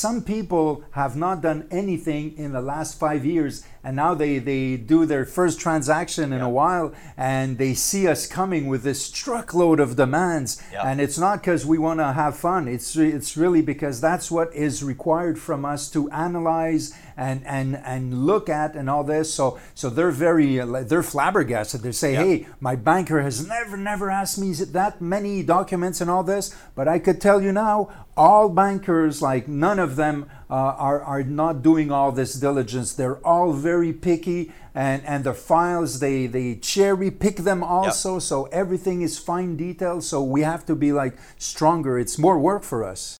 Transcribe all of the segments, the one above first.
some people have not done anything in the last five years, and now they, they do their first transaction in Yeah. a while, and they see us coming with this truckload of demands. Yeah. And it's not because we want to have fun. It's it's really because that's what is required from us to analyze and and and look at and all this. So so they're very uh, they're flabbergasted. They say, Yeah. "Hey, my banker has never never asked me that many documents and all this." But I could tell you now, all bankers, like none of them, uh, are are not doing all this diligence. They're all very picky. And, and the files they, they cherry pick them also so everything is fine detail so we have to be like stronger it's more work for us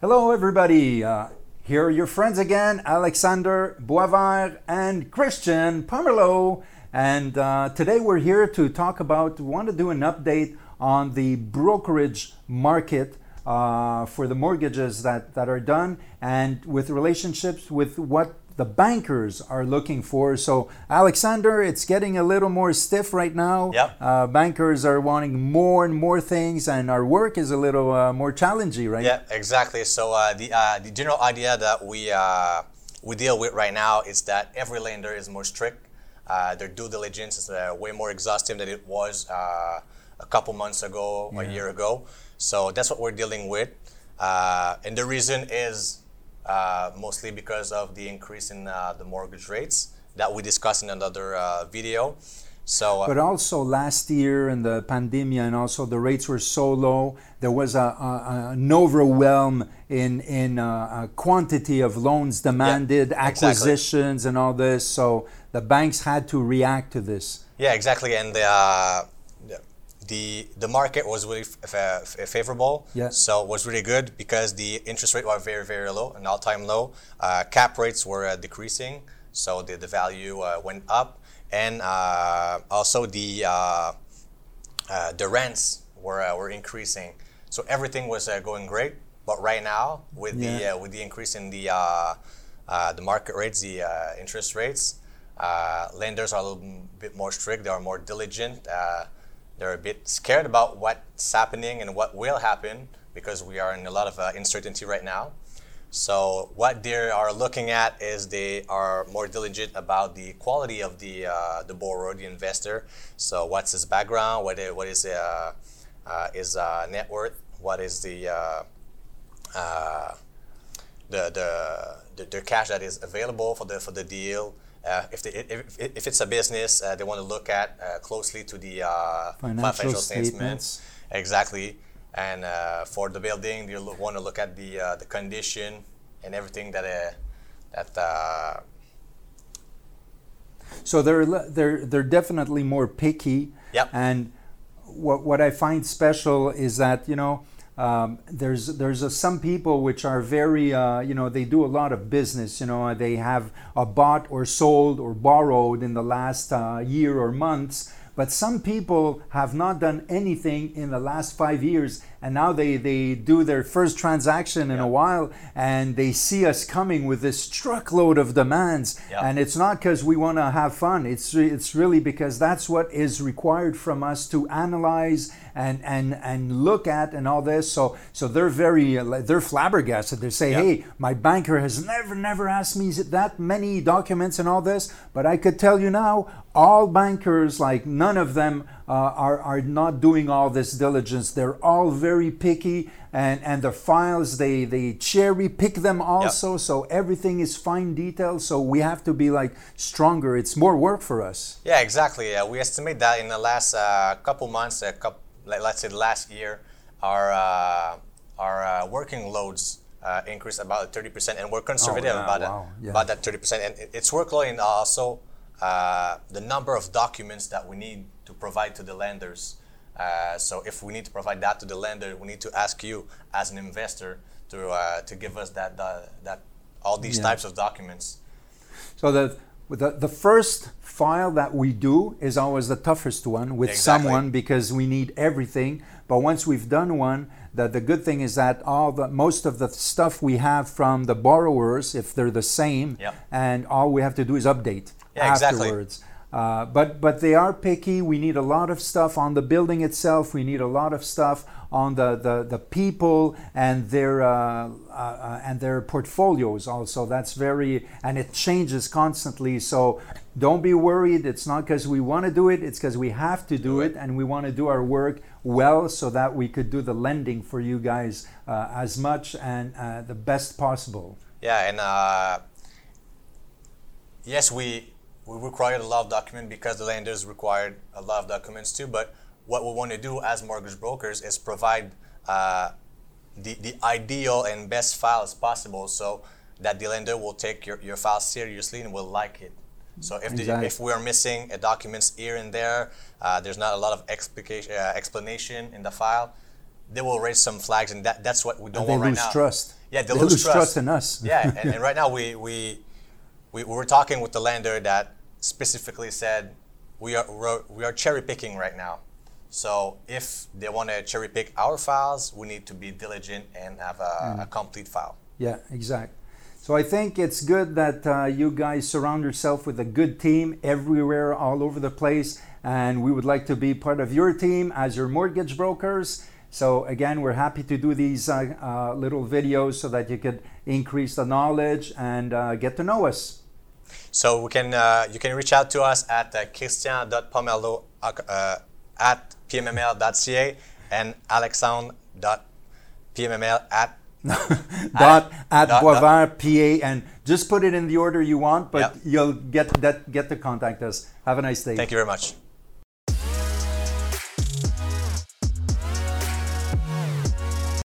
hello everybody uh, here are your friends again alexander boisvert and christian pomerleau. And uh, today we're here to talk about want to do an update on the brokerage market uh, for the mortgages that, that are done and with relationships with what the bankers are looking for. So, Alexander, it's getting a little more stiff right now. Yep. Uh, bankers are wanting more and more things, and our work is a little uh, more challenging, right? Yeah, exactly. So uh, the uh, the general idea that we uh, we deal with right now is that every lender is more strict. Uh, their due diligence is uh, way more exhaustive than it was uh, a couple months ago, a year ago. So that's what we're dealing with, uh, and the reason is uh, mostly because of the increase in uh, the mortgage rates that we discussed in another uh, video. So uh, But also last year in the pandemic, and also the rates were so low, there was a, a, an overwhelm in in uh, a quantity of loans demanded, exactly. acquisitions, and all this. So the banks had to react to this. Yeah, exactly. And the uh, the the market was really f- f- f- favorable. Yeah. So it was really good because the interest rate were very very low, an all time low. Uh, cap rates were uh, decreasing, so the the value uh, went up, and uh, also the uh, uh, the rents were uh, were increasing. So everything was uh, going great. But right now, with the Yeah. uh, with the increase in the uh, uh, the market rates, the uh, interest rates, uh, lenders are a little bit more strict. They are more diligent. They're a bit scared about what's happening and what will happen because we are in a lot of uh, uncertainty right now. So what they are looking at is they are more diligent about the quality of the uh, the borrower, the investor. So what's his background? What is, what is uh, uh, his uh, net worth? What is the uh, uh, the, the the the cash that is available for the for the deal? Uh, if, they, if, if it's a business, uh, they want to look at uh, closely to the uh, Financial statements. Exactly. And uh, for the building, you want to look at the uh, the condition and everything that uh, that uh, So they're they're they're definitely more picky. Yep. And what what I find special is that you know um, there's there's a, some people which are very uh, you know they do a lot of business. You know they have uh, bought or sold or borrowed in the last uh, year or months. But some people have not done anything in the last five years, and now they, they do their first transaction in a while, and they see us coming with this truckload of demands, Yeah. and it's not because we want to have fun. It's it's really because that's what is required from us to analyze and and and look at and all this. So so they're very uh, they're flabbergasted. They say, Yeah. "Hey, my banker has never never asked me that many documents and all this." But I could tell you now, all bankers like none of them uh, are are not doing all this diligence. They're all very picky. And, and the files they, they cherry pick them also so everything is fine detail so we have to be like stronger it's more work for us Yeah, exactly. Uh, we estimate that in the last uh, couple months, a couple, let's say the last year, our uh, our uh, working loads uh, increased about 30%, and we're conservative yeah, about wow, that, yeah. about that 30%. And it's workload and also uh, the number of documents that we need to provide to the lenders. Uh, so if we need to provide that to the lender, we need to ask you as an investor to uh, to give us that uh, that all these Yeah. types of documents. So that the, the first file that we do is always the toughest one with Exactly. someone because we need everything. But once we've done one, the, the good thing is that all the most of the stuff we have from the borrowers, if they're the same, Yep. and all we have to do is update Yeah, exactly. afterwards. Uh, but but they are picky. We need a lot of stuff on the building itself. We need a lot of stuff on the, the, the people and their uh, uh, uh, and their portfolios also. That's very and it changes constantly. So don't be worried. It's not because we want to do it. It's because we have to do it, and we want to do our work well so that we could do the lending for you guys uh, as much and uh, the best possible. Yeah, and uh, yes, we we required a lot of document because the lenders required a lot of documents too. But what we want to do as mortgage brokers is provide uh, the the ideal and best files possible, so that the lender will take your, your file seriously and will like it. So if the, if we are missing a documents here and there, uh, there's not a lot of explication uh, explanation in the file. They will raise some flags, and that, that's what we don't They want right now. They lose trust. Yeah, they, They lose, trust in us. yeah, and, and right now we, we we we were talking with the lender that specifically said we are we're, cherry picking right now. So if they want to cherry pick our files, we need to be diligent and have a, a complete file. Yeah, exact. So I think it's good that uh, you guys surround yourself with a good team everywhere, all over the place, and we would like to be part of your team as your mortgage brokers. So again, we're happy to do these uh, uh, little videos so that you could increase the knowledge and uh, get to know us. So we can uh, you can reach out to us at uh, christian.pomerleau uh, at pmml.ca and alexandre.pmml at dot at Boisvert, PA, and just put it in the order you want, but Yep. you'll get that get to contact us. Have a nice day. Thank you very much.